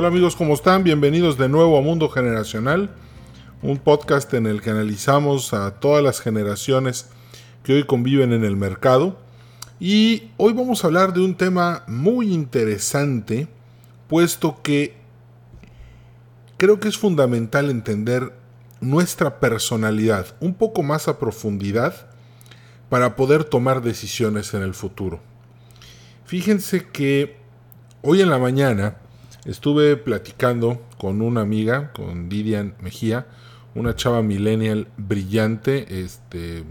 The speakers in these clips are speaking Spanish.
Hola amigos, ¿cómo están? Bienvenidos de nuevo a Mundo Generacional, un podcast en el que analizamos a todas las generaciones que hoy conviven en el mercado. Y hoy vamos a hablar de un tema muy interesante, puesto que creo que es fundamental entender nuestra personalidad un poco más a profundidad para poder tomar decisiones en el futuro. Fíjense que hoy en la mañana Estuve platicando con una amiga, con Didian Mejía, una chava millennial brillante, este,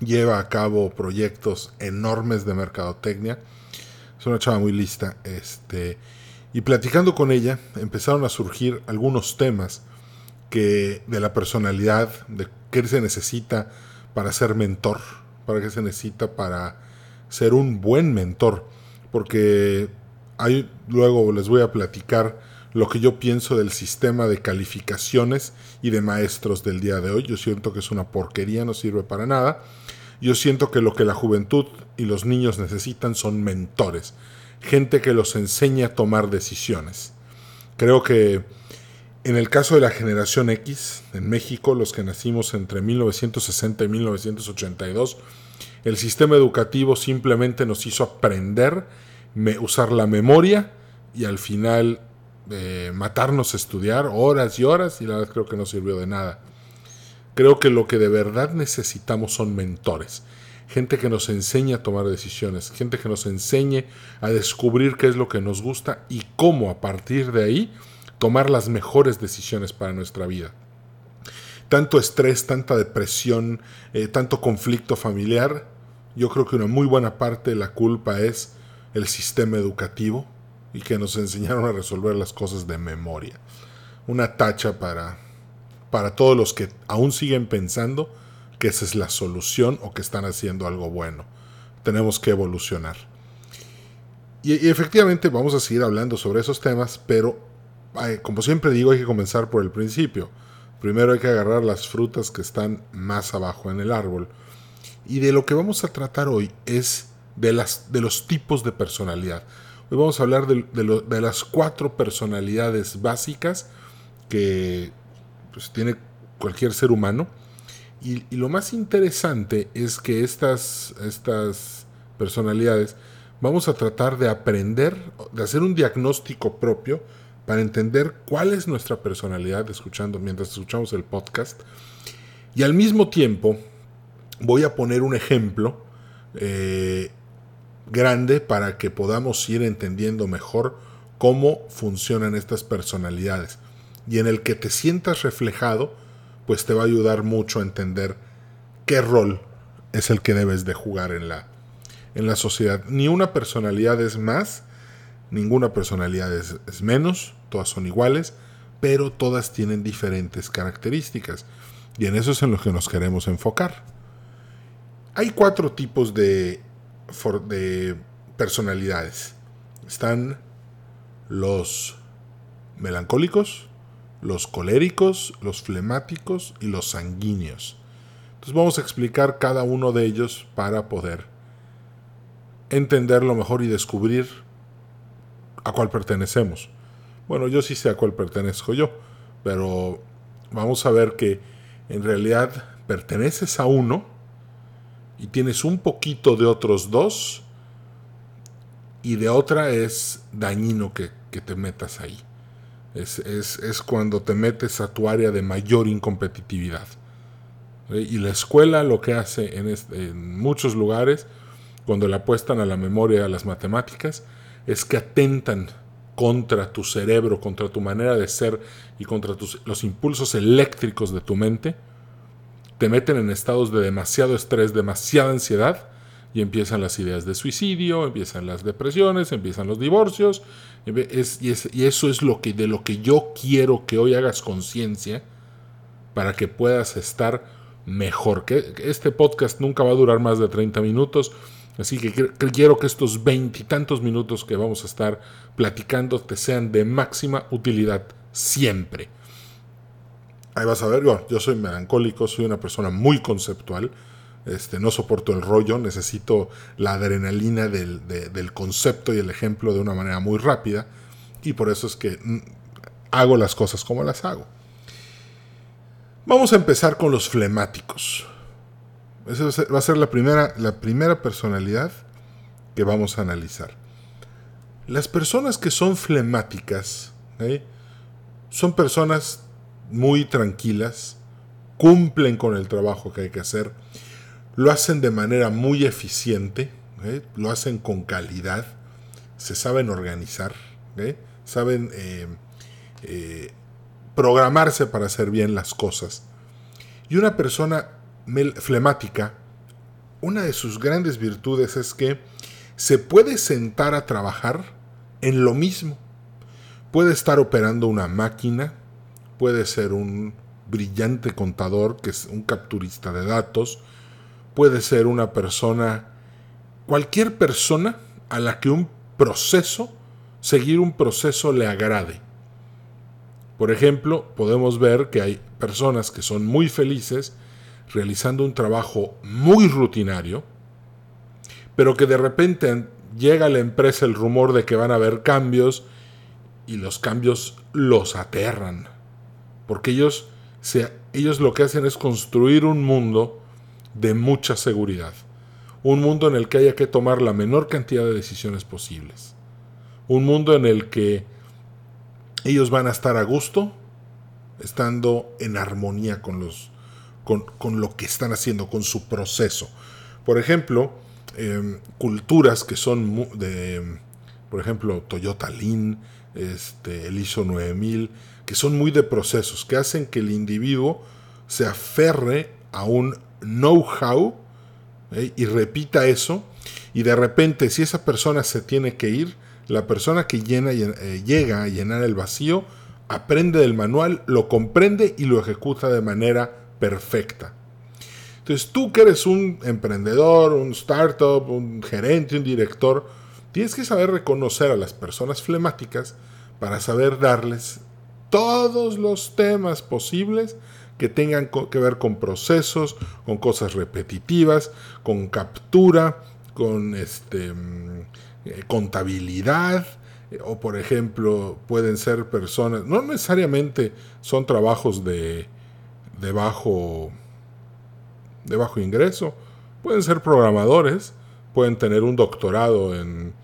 lleva a cabo proyectos enormes de mercadotecnia. Es una chava muy lista, este, y platicando con ella empezaron a surgir algunos temas que de la personalidad, de qué se necesita para ser mentor, para qué se necesita para ser un buen mentor, porque Luego les voy a platicar lo que yo pienso del sistema de calificaciones y de maestros del día de hoy. Yo siento que es una porquería, no sirve para nada. Yo siento que lo que la juventud y los niños necesitan son mentores, gente que los enseñe a tomar decisiones. Creo que en el caso de la generación X, en México, los que nacimos entre 1960 y 1982, el sistema educativo simplemente nos hizo aprender usar la memoria y al final eh, matarnos a estudiar horas y horas y la verdad creo que no sirvió de nada. Creo que lo que de verdad necesitamos son mentores, gente que nos enseñe a tomar decisiones, gente que nos enseñe a descubrir qué es lo que nos gusta y cómo a partir de ahí tomar las mejores decisiones para nuestra vida. Tanto estrés, tanta depresión, eh, tanto conflicto familiar, yo creo que una muy buena parte de la culpa es el sistema educativo y que nos enseñaron a resolver las cosas de memoria. Una tacha para, para todos los que aún siguen pensando que esa es la solución o que están haciendo algo bueno. Tenemos que evolucionar. Y, efectivamente vamos a seguir hablando sobre esos temas, pero como siempre digo, hay que comenzar por el principio. Primero hay que agarrar las frutas que están más abajo en el árbol. Y de lo que vamos a tratar hoy es de, las, de los tipos de personalidad. Hoy vamos a hablar de, las cuatro personalidades básicas que pues, tiene cualquier ser humano. Y, lo más interesante es que estas, estas personalidades vamos a tratar de aprender, de hacer un diagnóstico propio para entender cuál es nuestra personalidad escuchando, mientras escuchamos el podcast. Y al mismo tiempo voy a poner un ejemplo eh, grande para que podamos ir entendiendo mejor cómo funcionan estas personalidades y en el que te sientas reflejado, pues te va a ayudar mucho a entender qué rol es el que debes de jugar en la, en la sociedad. Ni una personalidad es más, ninguna personalidad es, es menos, todas son iguales, pero todas tienen diferentes características y en eso es en lo que nos queremos enfocar. Hay cuatro tipos de de personalidades. Están los melancólicos, los coléricos, los flemáticos y los sanguíneos. Entonces vamos a explicar cada uno de ellos para poder entenderlo mejor y descubrir a cuál pertenecemos. Bueno, yo sí sé a cuál pertenezco yo, pero vamos a ver que en realidad perteneces a uno y tienes un poquito de otros dos y de otra es dañino que, te metas ahí. Es, cuando te metes a tu área de mayor incompetitividad. Y la escuela lo que hace en, muchos lugares, cuando le apuestan a la memoria a las matemáticas, es que atentan contra tu cerebro, contra tu manera de ser y contra los impulsos eléctricos de tu mente te meten en estados de demasiado estrés, demasiada ansiedad, y empiezan las ideas de suicidio, empiezan las depresiones, empiezan los divorcios, y, eso es lo que, de lo que yo quiero que hoy hagas conciencia para que puedas estar mejor. Que este podcast nunca va a durar más de 30 minutos, así que quiero que estos veintitantos minutos que vamos a estar platicando te sean de máxima utilidad siempre. Ahí vas a ver, yo, soy melancólico, soy una persona muy conceptual. Este, no soporto el rollo, necesito la adrenalina del, concepto y el ejemplo de una manera muy rápida. y por eso es que mm, hago las cosas como las hago. Vamos a empezar con los flemáticos. Esa va a ser la primera, la primera personalidad que vamos a analizar. Las personas que son flemáticas son personas muy tranquilas, cumplen con el trabajo que hay que hacer, lo hacen de manera muy eficiente, ¿eh? lo hacen con calidad, se saben organizar, ¿eh? saben programarse para hacer bien las cosas. Y una persona flemática, una de sus grandes virtudes es que se puede sentar a trabajar en lo mismo. Puede estar operando una máquina, puede ser un brillante contador, que es un capturista de datos, puede ser una persona, cualquier persona a la que un proceso, seguir un proceso le agrade. Por ejemplo, podemos ver que hay personas que son muy felices realizando un trabajo muy rutinario, pero que de repente llega a la empresa el rumor de que van a haber cambios y los cambios los aterran, porque ellos, ellos lo que hacen es construir un mundo de mucha seguridad, un mundo en el que haya que tomar la menor cantidad de decisiones posibles, un mundo en el que ellos van a estar a gusto, estando en armonía con, los, con, lo que están haciendo, con su proceso. Por ejemplo, em, culturas que son de, por ejemplo, Toyota Lean, este, el ISO 9000, son muy de procesos, que hacen que el individuo se aferre a un know-how ¿eh? y repita eso, y de repente si esa persona se tiene que ir, la persona que llena, eh, llega a llenar el vacío aprende del manual, lo comprende y lo ejecuta de manera perfecta. Entonces tú que eres un emprendedor, un startup, un gerente, un director, tienes que saber reconocer a las personas flemáticas para saber darles todos los temas posibles que tengan que ver con procesos, con cosas repetitivas, con captura, con este, mm, eh, contabilidad, eh, o por ejemplo pueden ser personas, no necesariamente son trabajos de, de, bajo, de bajo ingreso, pueden ser programadores, pueden tener un doctorado en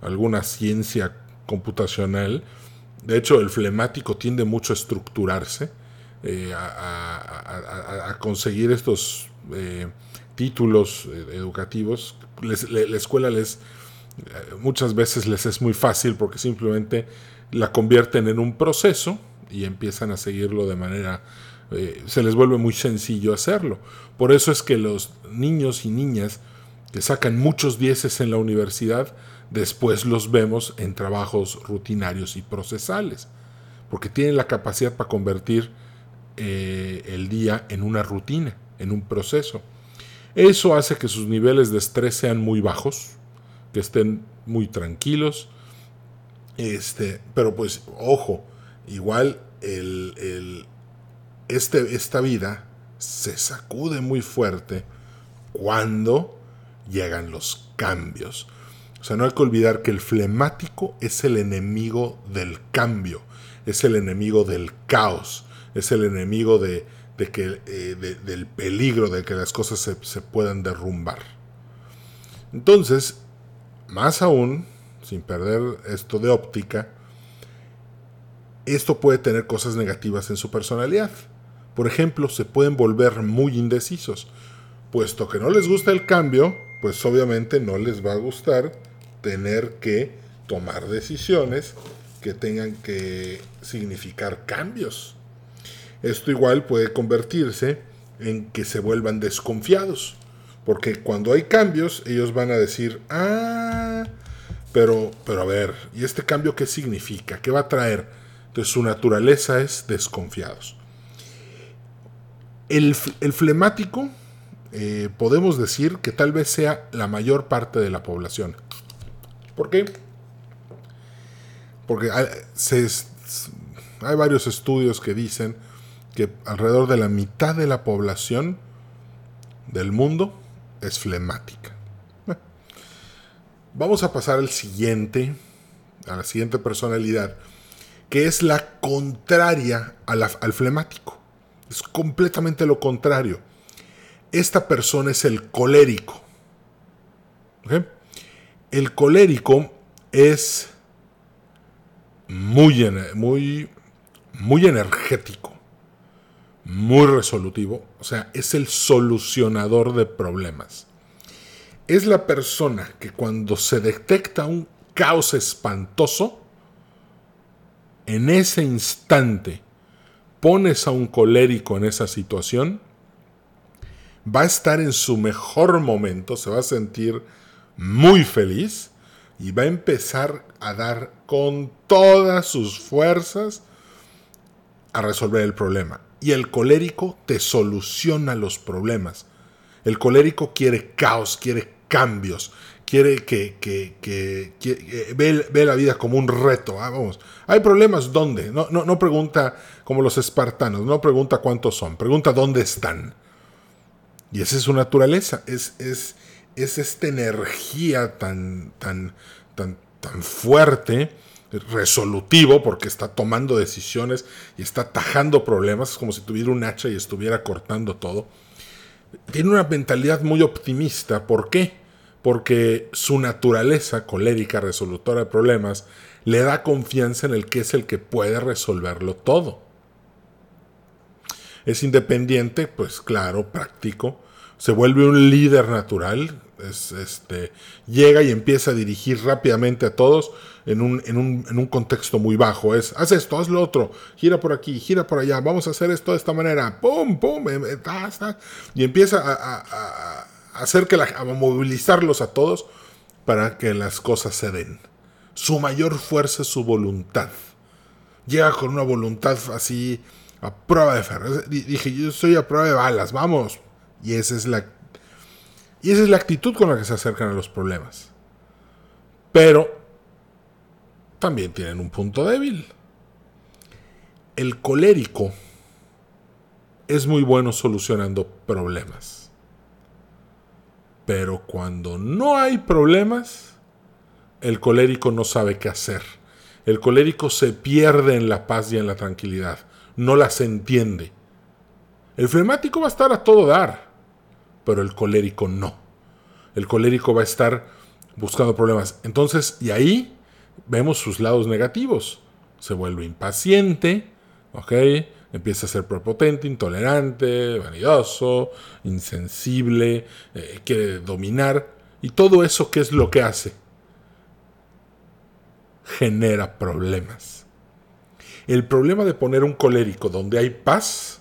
alguna ciencia computacional. De hecho, el flemático tiende mucho a estructurarse, eh, a, conseguir estos títulos educativos. la escuela les muchas veces les es muy fácil porque simplemente la convierten en un proceso y empiezan a seguirlo de manera... Eh, se les vuelve muy sencillo hacerlo. Por eso es que los niños y niñas que sacan muchos dieces en la universidad, después los vemos en trabajos rutinarios y procesales, porque tienen la capacidad para convertir eh, el día en una rutina, en un proceso. Eso hace que sus niveles de estrés sean muy bajos, que estén muy tranquilos. Este, pero pues, ojo, igual el, este, esta vida se sacude muy fuerte cuando llegan los cambios. O sea, no hay que olvidar que el flemático es el enemigo del cambio, es el enemigo del caos, es el enemigo de, que, eh, del peligro de que las cosas se, se puedan derrumbar. Entonces, más aún, sin perder esto de óptica, esto puede tener cosas negativas en su personalidad. Por ejemplo, se pueden volver muy indecisos. Puesto que no les gusta el cambio, pues obviamente no les va a gustar tener que tomar decisiones que tengan que significar cambios. Esto igual puede convertirse en que se vuelvan desconfiados. Porque cuando hay cambios, ellos van a decir, ah, pero, pero a ver, ¿y este cambio qué significa? ¿Qué va a traer? Entonces su naturaleza es desconfiados. El, flemático eh, podemos decir que tal vez sea la mayor parte de la población. ¿Por qué? Porque hay, hay varios estudios que dicen que alrededor de la mitad de la población del mundo es flemática. Vamos a pasar al siguiente, a la siguiente personalidad, que es la contraria al flemático. Es completamente lo contrario. Esta persona es el colérico. El colérico es muy, muy, muy energético, muy resolutivo, o sea, es el solucionador de problemas. Es la persona que cuando se detecta un caos espantoso, en ese instante pones a un colérico en esa situación, va a estar en su mejor momento, se va a sentir muy feliz y va a empezar a dar con todas sus fuerzas a resolver el problema. Y el colérico te soluciona los problemas. El colérico quiere caos, quiere cambios, quiere que, que, ve, la vida como un reto. Ah, vamos, hay problemas, ¿dónde? No, no, no pregunta como los espartanos, no pregunta cuántos son, pregunta dónde están. Y esa es su naturaleza, es, es, es esta energía tan, tan, tan, tan fuerte, resolutivo, porque está tomando decisiones y está tajando problemas, es como si tuviera un hacha y estuviera cortando todo. Tiene una mentalidad muy optimista, ¿por qué? Porque su naturaleza colérica, resolutora de problemas, le da confianza en el que es el que puede resolverlo todo. Es independiente, pues claro, práctico, se vuelve un líder natural, es, este, llega y empieza a dirigir rápidamente a todos en un, en, un, en un, contexto muy bajo. Es, haz esto, haz lo otro, gira por aquí, gira por allá, vamos a hacer esto de esta manera, pum, pum, em, em, y empieza a, hacer que la, a movilizarlos a todos para que las cosas se den. Su mayor fuerza es su voluntad. Llega con una voluntad así a prueba de ferro. Dije, yo estoy a prueba de balas, vamos. Y esa es la y esa es la actitud con la que se acercan a los problemas. Pero también tienen un punto débil. El colérico es muy bueno solucionando problemas. Pero cuando no hay problemas, el colérico no sabe qué hacer. El colérico se pierde en la paz y en la tranquilidad. No las entiende. El flemático va a estar a todo dar pero el colérico no. El colérico va a estar buscando problemas. Entonces, y ahí vemos sus lados negativos. Se vuelve impaciente, ¿ok? Empieza a ser prepotente, intolerante, vanidoso, insensible, eh, quiere dominar. Y todo eso, ¿qué es lo que hace? Genera problemas. El problema de poner un colérico donde hay paz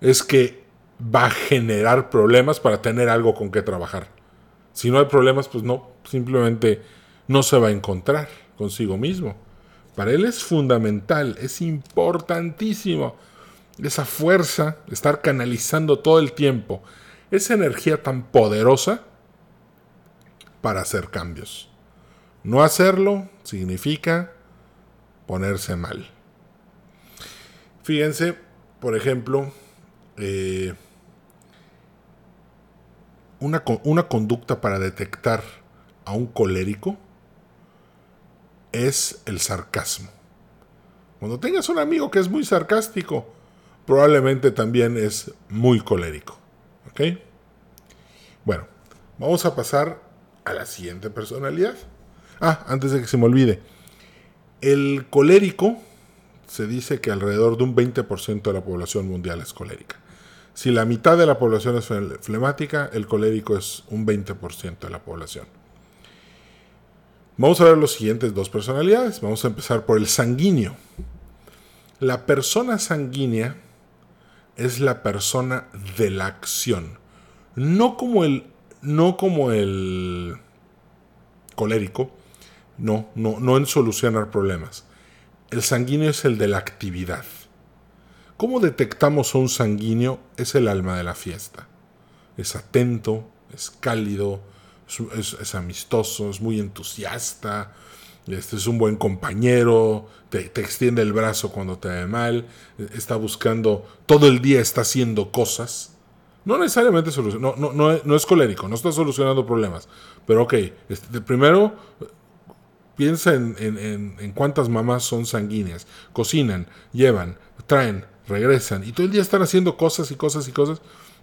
es que va a generar problemas para tener algo con que trabajar. Si no hay problemas, pues no, simplemente no se va a encontrar consigo mismo. Para él es fundamental, es importantísimo esa fuerza, estar canalizando todo el tiempo esa energía tan poderosa para hacer cambios. No hacerlo significa ponerse mal. Fíjense, por ejemplo, eh, una, conducta para detectar a un colérico es el sarcasmo. Cuando tengas un amigo que es muy sarcástico, probablemente también es muy colérico. ¿Ok? Bueno, vamos a pasar a la siguiente personalidad. Ah, antes de que se me olvide. El colérico se dice que alrededor de un 20% de la población mundial es colérica. Si la mitad de la población es flemática, el colérico es un 20% de la población. Vamos a ver los siguientes dos personalidades. Vamos a empezar por el sanguíneo. La persona sanguínea es la persona de la acción. No como el, no como el colérico, no, no, no en solucionar problemas. El sanguíneo es el de la actividad. ¿Cómo detectamos a un sanguíneo? Es el alma de la fiesta. Es atento, es cálido, es, amistoso, es muy entusiasta, este es un buen compañero, te, extiende el brazo cuando te ve mal, está buscando, todo el día está haciendo cosas. No necesariamente no, no, no, es colérico, no está solucionando problemas. Pero ok, este, primero Piensa en, cuántas mamás son sanguíneas. Cocinan, llevan, traen, regresan. Y todo el día están haciendo cosas y cosas y cosas.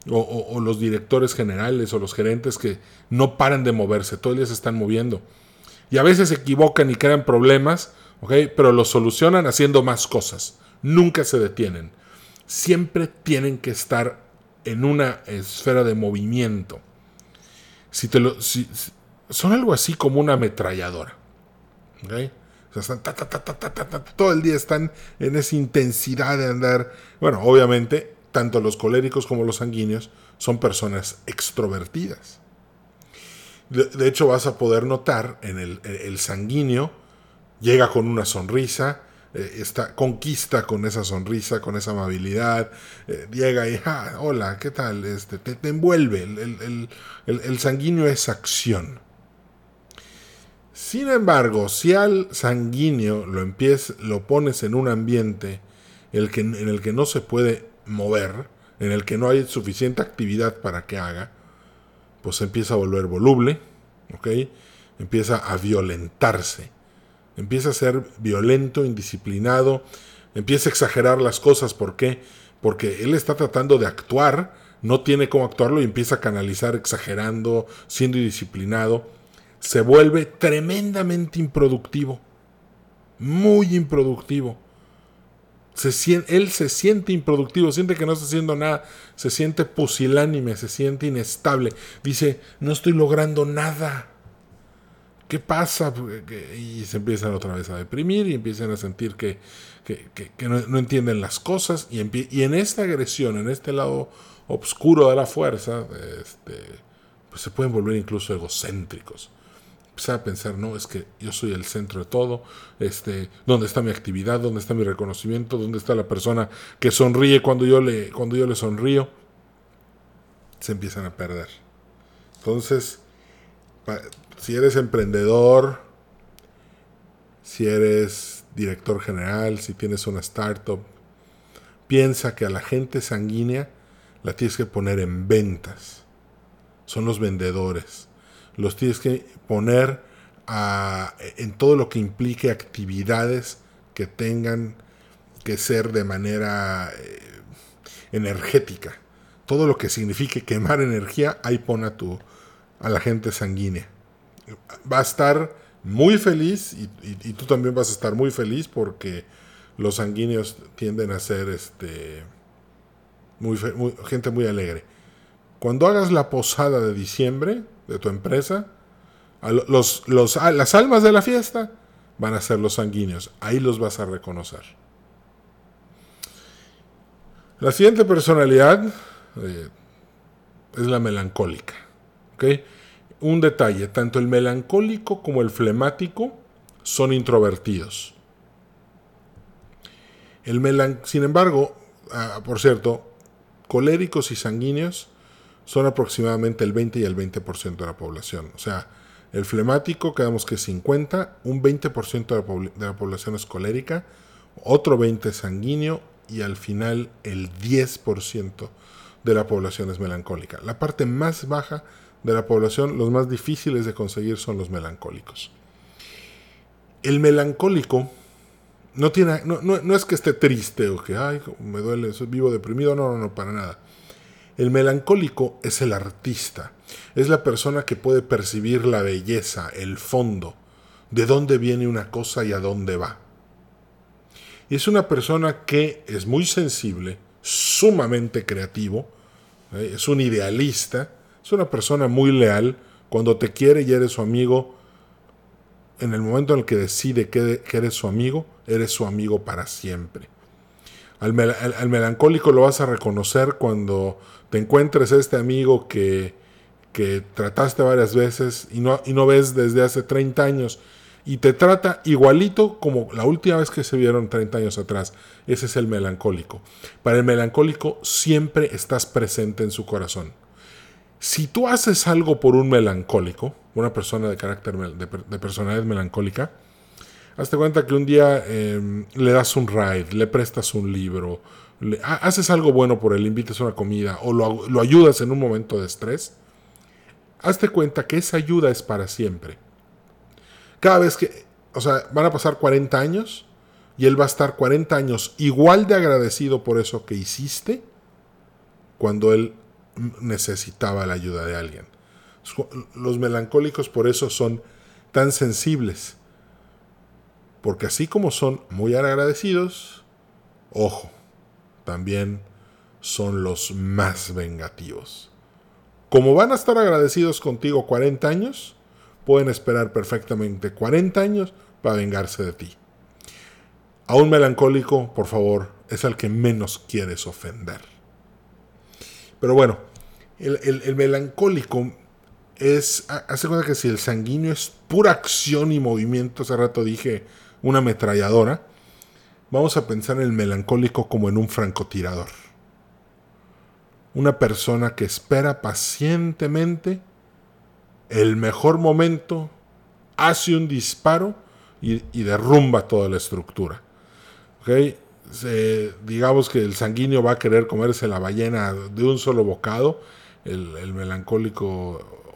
O, los directores generales o los gerentes que no paran de moverse. Todo el día se están moviendo. Y a veces se equivocan y crean problemas. Pero los solucionan haciendo más cosas. Nunca se detienen. Siempre tienen que estar en una esfera de movimiento. Si te lo, son algo así como una ametralladora. Todo el día están en esa intensidad de andar. Bueno, obviamente, tanto los coléricos como los sanguíneos son personas extrovertidas. De, hecho, vas a poder notar en el, el, sanguíneo, llega con una sonrisa, eh, está, conquista con esa sonrisa, con esa amabilidad, eh, llega y, ah, hola, ¿qué tal? Este, te, te envuelve. El, el sanguíneo es acción. Sin embargo, si al sanguíneo lo, lo pones en un ambiente en el, que, en el que no se puede mover, en el que no hay suficiente actividad para que haga, pues empieza a volver voluble, ¿ok? Empieza a violentarse, empieza a ser violento, indisciplinado, empieza a exagerar las cosas, ¿por qué? Porque él está tratando de actuar, no tiene cómo actuarlo y empieza a canalizar exagerando, siendo indisciplinado se vuelve tremendamente improductivo. Muy improductivo. Se, él se siente improductivo, siente que no está haciendo nada, se siente pusilánime, se siente inestable. Dice, no estoy logrando nada. ¿Qué pasa? Y se empiezan otra vez a deprimir y empiezan a sentir que, no, entienden las cosas. Y, y, en esta agresión, en este lado oscuro de la fuerza, este, pues se pueden volver incluso egocéntricos empezar a pensar, no, es que yo soy el centro de todo, este, ¿dónde está mi actividad? ¿Dónde está mi reconocimiento? ¿Dónde está la persona que sonríe cuando yo le, cuando yo le sonrío? Se empiezan a perder. Entonces, si eres emprendedor, si eres director general, si tienes una startup, piensa que a la gente sanguínea la tienes que poner en ventas. Son los vendedores los tienes que poner en todo lo que implique actividades que tengan que ser de manera eh, energética. Todo lo que signifique quemar energía, ahí pone a, tu, a la gente sanguínea. Va a estar muy feliz y, tú también vas a estar muy feliz porque los sanguíneos tienden a ser este, muy, gente muy alegre. Cuando hagas la posada de diciembre, de tu empresa, los, los, las almas de la fiesta van a ser los sanguíneos. Ahí los vas a reconocer. La siguiente personalidad eh, es la melancólica. Un detalle, tanto el melancólico como el flemático son introvertidos. El melan sin embargo, ah, por cierto, coléricos y sanguíneos son aproximadamente el 20 y el 20% de la población. O sea, el flemático, quedamos que es 50, un 20% de la, de la población es colérica, otro 20% es sanguíneo y al final el 10% de la población es melancólica. La parte más baja de la población, los más difíciles de conseguir son los melancólicos. El melancólico no, tiene, no, no, es que esté triste o que, ay, me duele, soy vivo deprimido, no, no, no, para nada. El melancólico es el artista, es la persona que puede percibir la belleza, el fondo, de dónde viene una cosa y a dónde va. Y es una persona que es muy sensible, sumamente creativo, ¿eh? es un idealista, es una persona muy leal, cuando te quiere y eres su amigo, en el momento en el que decide que eres su amigo, eres su amigo para siempre. Al, melancólico lo vas a reconocer cuando te encuentres este amigo que, que trataste varias veces y no, y no ves desde hace 30 años y te trata igualito como la última vez que se vieron 30 años atrás. Ese es el melancólico. Para el melancólico siempre estás presente en su corazón. Si tú haces algo por un melancólico, una persona de carácter de personalidad melancólica, hazte cuenta que un día em, le das un ride, le prestas un libro, haces algo bueno por él, le invitas una comida o lo, ayudas en un momento de estrés, hazte cuenta que esa ayuda es para siempre. Cada vez que o sea, van a pasar 40 años y él va a estar 40 años igual de agradecido por eso que hiciste cuando él necesitaba la ayuda de alguien. Los melancólicos por eso son tan sensibles. Porque así como son muy agradecidos, ojo, también son los más vengativos. Como van a estar agradecidos contigo 40 años, pueden esperar perfectamente 40 años para vengarse de ti. A un melancólico, por favor, es al que menos quieres ofender. Pero bueno, el, melancólico es, hace cuenta que si el sanguíneo es pura acción y movimiento, hace rato dije una ametralladora, vamos a pensar en el melancólico como en un francotirador. Una persona que espera pacientemente el mejor momento, hace un disparo y, derrumba toda la estructura. digamos que el sanguíneo va a querer comerse la ballena de un solo bocado, el, melancólico,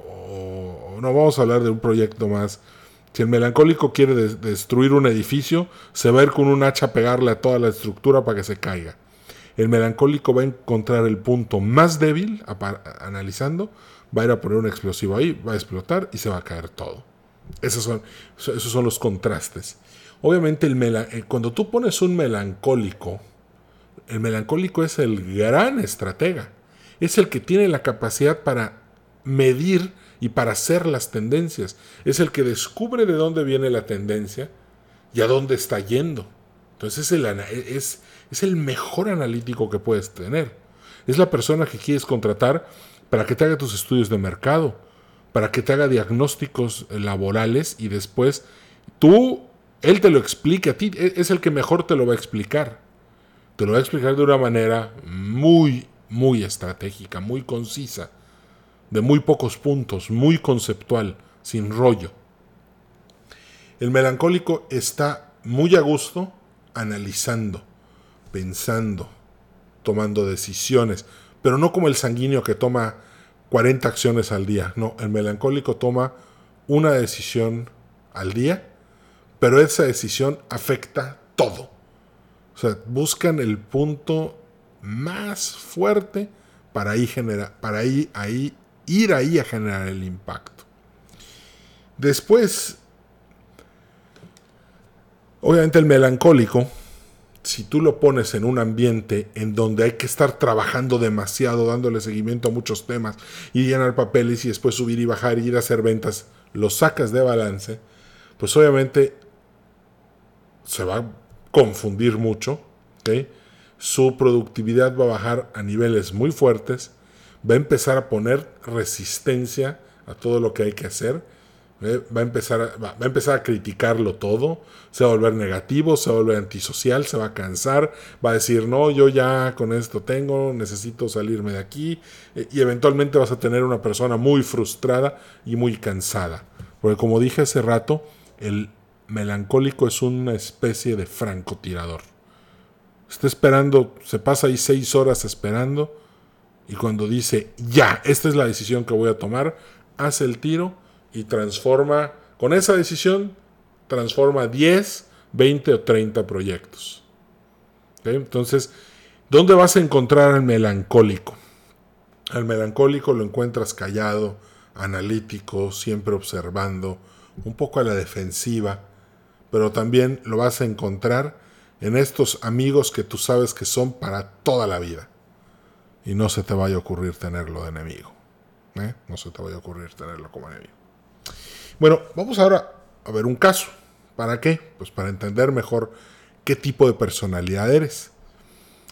o, no vamos a hablar de un proyecto más. Si el melancólico quiere destruir un edificio, se va a ir con un hacha a pegarle a toda la estructura para que se caiga. El melancólico va a encontrar el punto más débil, analizando, va a ir a poner un explosivo ahí, va a explotar y se va a caer todo. Esos son, esos son los contrastes. Obviamente, el eh, cuando tú pones un melancólico, el melancólico es el gran estratega. Es el que tiene la capacidad para medir y para hacer las tendencias. Es el que descubre de dónde viene la tendencia y a dónde está yendo. Entonces es el, es, es el mejor analítico que puedes tener. Es la persona que quieres contratar para que te haga tus estudios de mercado, para que te haga diagnósticos laborales y después tú, él te lo explique a ti, e, es el que mejor te lo va a explicar. Te lo va a explicar de una manera muy, muy estratégica, muy concisa, de muy pocos puntos, muy conceptual, sin rollo. El melancólico está muy a gusto analizando, pensando, tomando decisiones, pero no como el sanguíneo que toma 40 acciones al día. No, el melancólico toma una decisión al día, pero esa decisión afecta todo. O sea, buscan el punto más fuerte para, ahí para ahí, ahí, ir ahí a generar el impacto. Después, obviamente el melancólico si tú lo pones en un ambiente en donde hay que estar trabajando demasiado, dándole seguimiento a muchos temas y llenar papeles y después subir y bajar y ir a hacer ventas, lo sacas de balance, pues obviamente se va a confundir mucho, su productividad va a bajar a niveles muy fuertes, va a empezar a poner resistencia a todo lo que hay que hacer Va a, empezar a, a empezar a criticarlo todo, se va a volver negativo, se va a volver antisocial, se va a cansar, va a decir, no, yo ya con esto tengo, necesito salirme de aquí, eh, y eventualmente vas a tener una persona muy frustrada y muy cansada. Porque como dije hace rato, el melancólico es una especie de francotirador. Está esperando, se pasa ahí seis horas esperando, y cuando dice, ya, esta es la decisión que voy a tomar, hace el tiro, y transforma, con esa decisión, transforma 10, 20 o 30 proyectos. Entonces, ¿dónde vas a encontrar al melancólico? Al melancólico lo encuentras callado, analítico, siempre observando, un poco a la defensiva, pero también lo vas a encontrar en estos amigos que tú sabes que son para toda la vida. Y no se te vaya a ocurrir tenerlo de enemigo. ¿eh? No se te vaya a ocurrir tenerlo como enemigo. Bueno, vamos ahora a ver un caso. ¿Para qué? Pues para entender mejor qué tipo de personalidad eres.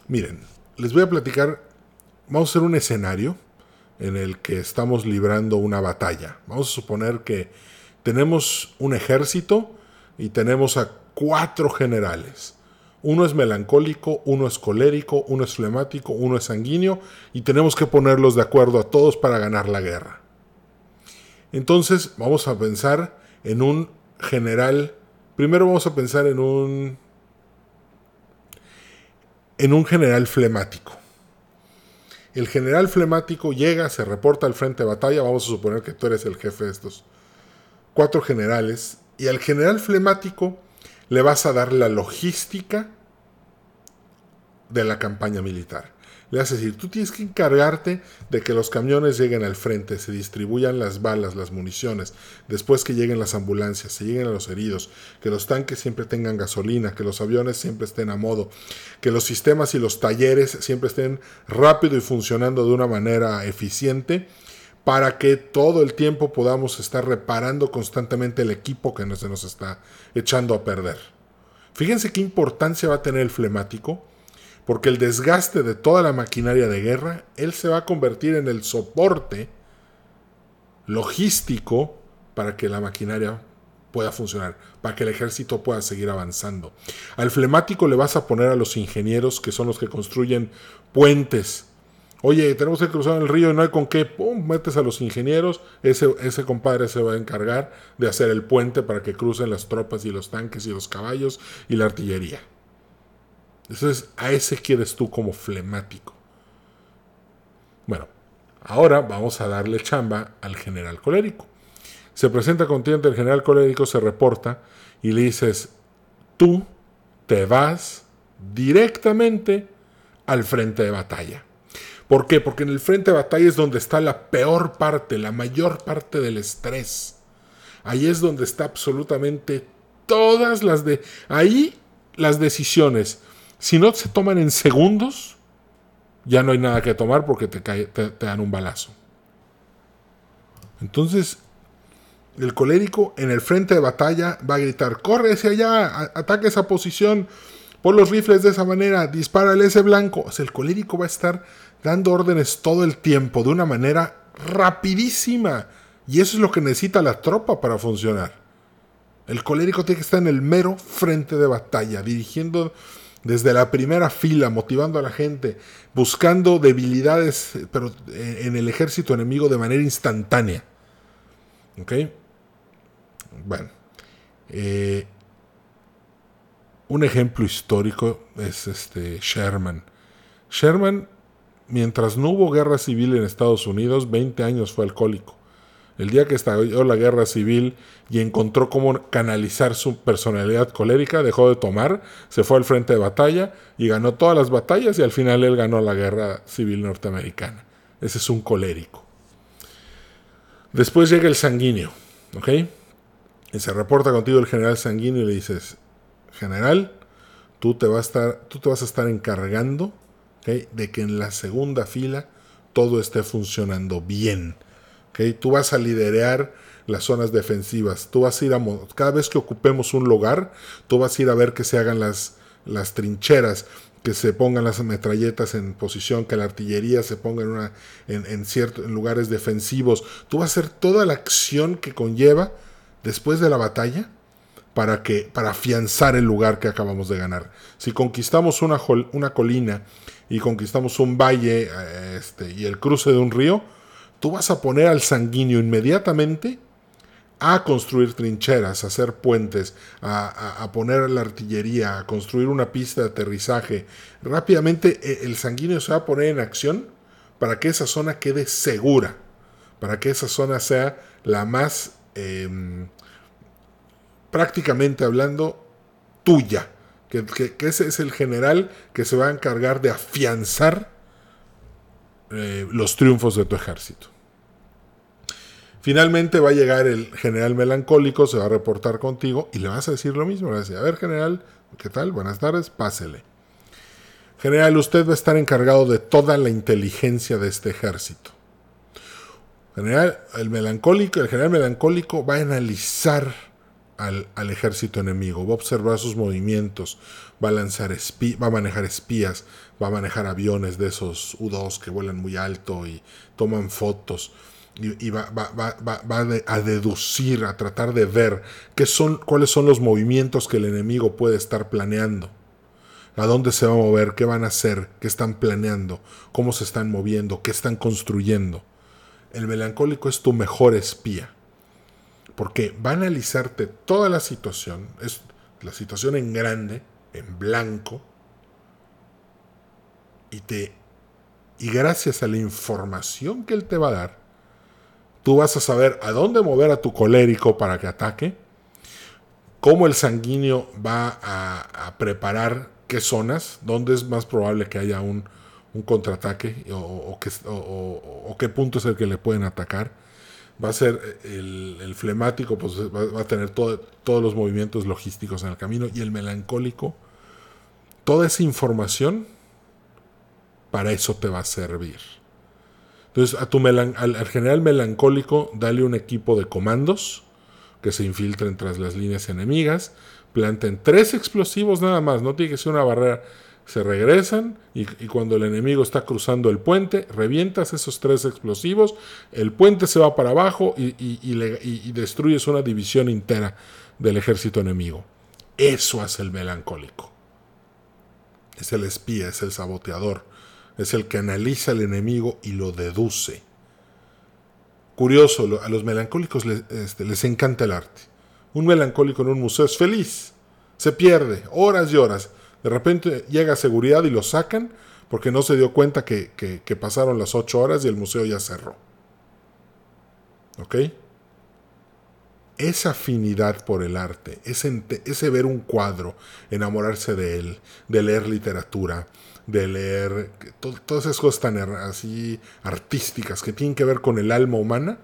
Miren, les voy a platicar, vamos a hacer un escenario en el que estamos librando una batalla. Vamos a suponer que tenemos un ejército y tenemos a cuatro generales. Uno es melancólico, uno es colérico, uno es flemático, uno es sanguíneo y tenemos que ponerlos de acuerdo a todos para ganar la guerra. Entonces vamos a pensar en un general. Primero vamos a pensar en un en un general flemático. El general flemático llega, se reporta al frente de batalla, vamos a suponer que tú eres el jefe de estos cuatro generales, Y al general flemático le vas a dar la logística de la campaña militar. Le vas a decir, tú tienes que encargarte de que los camiones lleguen al frente, se distribuyan las balas, las municiones, después que lleguen las ambulancias, se lleguen a los heridos, que los tanques siempre tengan gasolina, que los aviones siempre estén a modo, que los sistemas y los talleres siempre estén rápido y funcionando de una manera eficiente para que todo el tiempo podamos estar reparando constantemente el equipo que se nos está echando a perder. Fíjense qué importancia va a tener el flemático porque el desgaste de toda la maquinaria de guerra, él se va a convertir en el soporte logístico para que la maquinaria pueda funcionar, para que el ejército pueda seguir avanzando. Al flemático le vas a poner a los ingenieros, que son los que construyen puentes. Oye, tenemos que cruzar el río y no hay con qué. Pum, metes a los ingenieros. Ese, ese compadre se va a encargar de hacer el puente para que crucen las tropas y los tanques y los caballos y la artillería. Entonces, a ese quieres tú como flemático. Bueno, ahora vamos a darle chamba al general colérico. Se presenta contigo el general colérico, se reporta y le dices, tú te vas directamente al frente de batalla. ¿Por qué? Porque en el frente de batalla es donde está la peor parte, la mayor parte del estrés. Ahí es donde está absolutamente todas las de... Ahí las decisiones si no se toman en segundos, ya no hay nada que tomar porque te, te, dan un balazo. Entonces, el colérico en el frente de batalla va a gritar, corre hacia allá, ataque esa posición, pon los rifles de esa manera, dispárale ese blanco. O sea, el colérico va a estar dando órdenes todo el tiempo de una manera rapidísima. Y eso es lo que necesita la tropa para funcionar. El colérico tiene que estar en el mero frente de batalla, dirigiendo desde la primera fila, motivando a la gente, buscando debilidades, pero en el ejército enemigo de manera instantánea. ¿Ok? Bueno. Eh, un ejemplo histórico es este Sherman. Sherman, mientras no hubo guerra civil en Estados Unidos, 20 años fue alcohólico. El día que estalló la guerra civil y encontró cómo canalizar su personalidad colérica, dejó de tomar, se fue al frente de batalla y ganó todas las batallas y al final él ganó la guerra civil norteamericana. Ese es un colérico. Después llega el sanguíneo, ¿ok? Y se reporta contigo el general sanguíneo y le dices, general, tú te, vas a estar, tú te vas a estar encargando de que en la segunda fila todo esté funcionando bien Tú vas a liderar las zonas defensivas. Tú vas a ir a cada vez que ocupemos un lugar, tú vas a ir a ver que se hagan las, las trincheras, que se pongan las metralletas en posición, que la artillería se ponga en, una, en, en lugares defensivos. Tú vas a hacer toda la acción que conlleva después de la batalla para que para afianzar el lugar que acabamos de ganar. Si conquistamos una, una colina y conquistamos un valle eh, este, y el cruce de un río, tú vas a poner al sanguíneo inmediatamente a construir trincheras, a hacer puentes, a, poner la artillería, a construir una pista de aterrizaje. Rápidamente e, el sanguíneo se va a poner en acción para que esa zona quede segura, para que esa zona sea la más, em, prácticamente hablando, tuya. Que, ese es el general que se va a encargar de afianzar eh, los triunfos de tu ejército. Finalmente va a llegar el general melancólico, se va a reportar contigo y le vas a decir lo mismo. Le a decir, a ver general, ¿qué tal? Buenas tardes, pásele. General, usted va a estar encargado de toda la inteligencia de este ejército. General, el melancólico, el general melancólico va a analizar al, al, ejército enemigo, va a observar sus movimientos, va a lanzar va a manejar espías, va a manejar aviones de esos U-2 que vuelan muy alto y toman fotos. Y, va, a deducir, a tratar de ver qué son, cuáles son los movimientos que el enemigo puede estar planeando. A dónde se va a mover, qué van a hacer, qué están planeando, cómo se están moviendo, qué están construyendo. El melancólico es tu mejor espía. Porque va a analizarte toda la situación, es la situación en grande, en blanco, y te y gracias a la información que él te va a dar, tú vas a saber a dónde mover a tu colérico para que ataque, cómo el sanguíneo va a, preparar qué zonas, dónde es más probable que haya un, contraataque o, qué punto es el que le pueden atacar. Va a ser el, flemático, pues va, a tener todos los movimientos logísticos en el camino y el melancólico. Toda esa información para eso te va a servir. Entonces, a tu al, general melancólico, dale un equipo de comandos que se infiltren tras las líneas enemigas, planten tres explosivos nada más, no tiene que ser una barrera. Se regresan y, cuando el enemigo está cruzando el puente, revientas esos tres explosivos, el puente se va para abajo y, y destruyes una división entera del ejército enemigo. Eso hace el melancólico. Es el espía, es el saboteador, es el que analiza al enemigo y lo deduce. Curioso, a los melancólicos este, les, encanta el arte. Un melancólico en un museo es feliz, se pierde horas y horas. De repente llega seguridad y lo sacan porque no se dio cuenta que, pasaron las ocho horas y el museo ya cerró. ¿Ok? Esa afinidad por el arte, ese, ese ver un cuadro, enamorarse de él, de leer literatura, de leer todas esas cosas tan así artísticas que tienen que ver con el alma humana,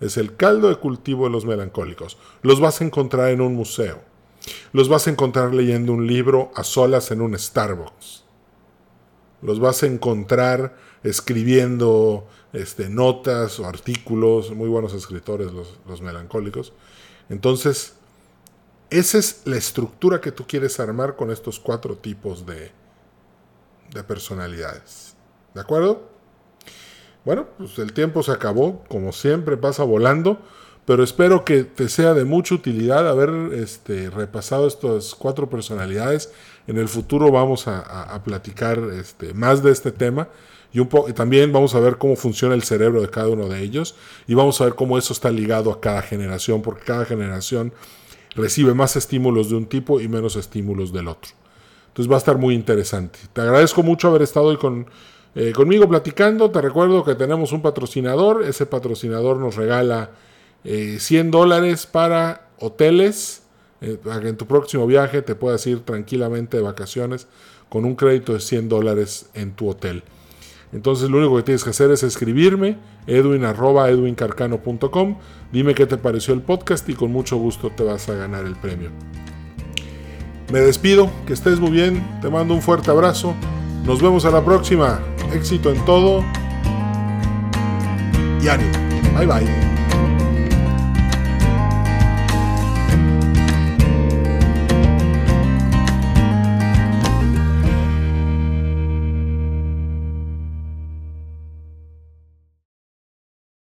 es el caldo de cultivo de los melancólicos. Los vas a encontrar en un museo. Los vas a encontrar leyendo un libro a solas en un Starbucks. Los vas a encontrar escribiendo este, notas o artículos, muy buenos escritores los, melancólicos. Entonces, esa es la estructura que tú quieres armar con estos cuatro tipos de, de personalidades. ¿De acuerdo? Bueno, pues el tiempo se acabó, como siempre pasa volando, pero espero que te sea de mucha utilidad haber este, repasado estas cuatro personalidades. En el futuro vamos a, platicar este, más de este tema y, un también vamos a ver cómo funciona el cerebro de cada uno de ellos y vamos a ver cómo eso está ligado a cada generación, porque cada generación recibe más estímulos de un tipo y menos estímulos del otro. Entonces va a estar muy interesante. Te agradezco mucho haber estado hoy con, eh, conmigo platicando. Te recuerdo que tenemos un patrocinador. Ese patrocinador nos regala 100 eh, dólares para hoteles. Eh, para que en tu próximo viaje te puedas ir tranquilamente de vacaciones con un crédito de 100 dólares en tu hotel. Entonces lo único que tienes que hacer es escribirme edwin.edwincarcano.com. Dime qué te pareció el podcast y con mucho gusto te vas a ganar el premio. Me despido, que estés muy bien, te mando un fuerte abrazo, nos vemos a la próxima, éxito en todo y bye bye.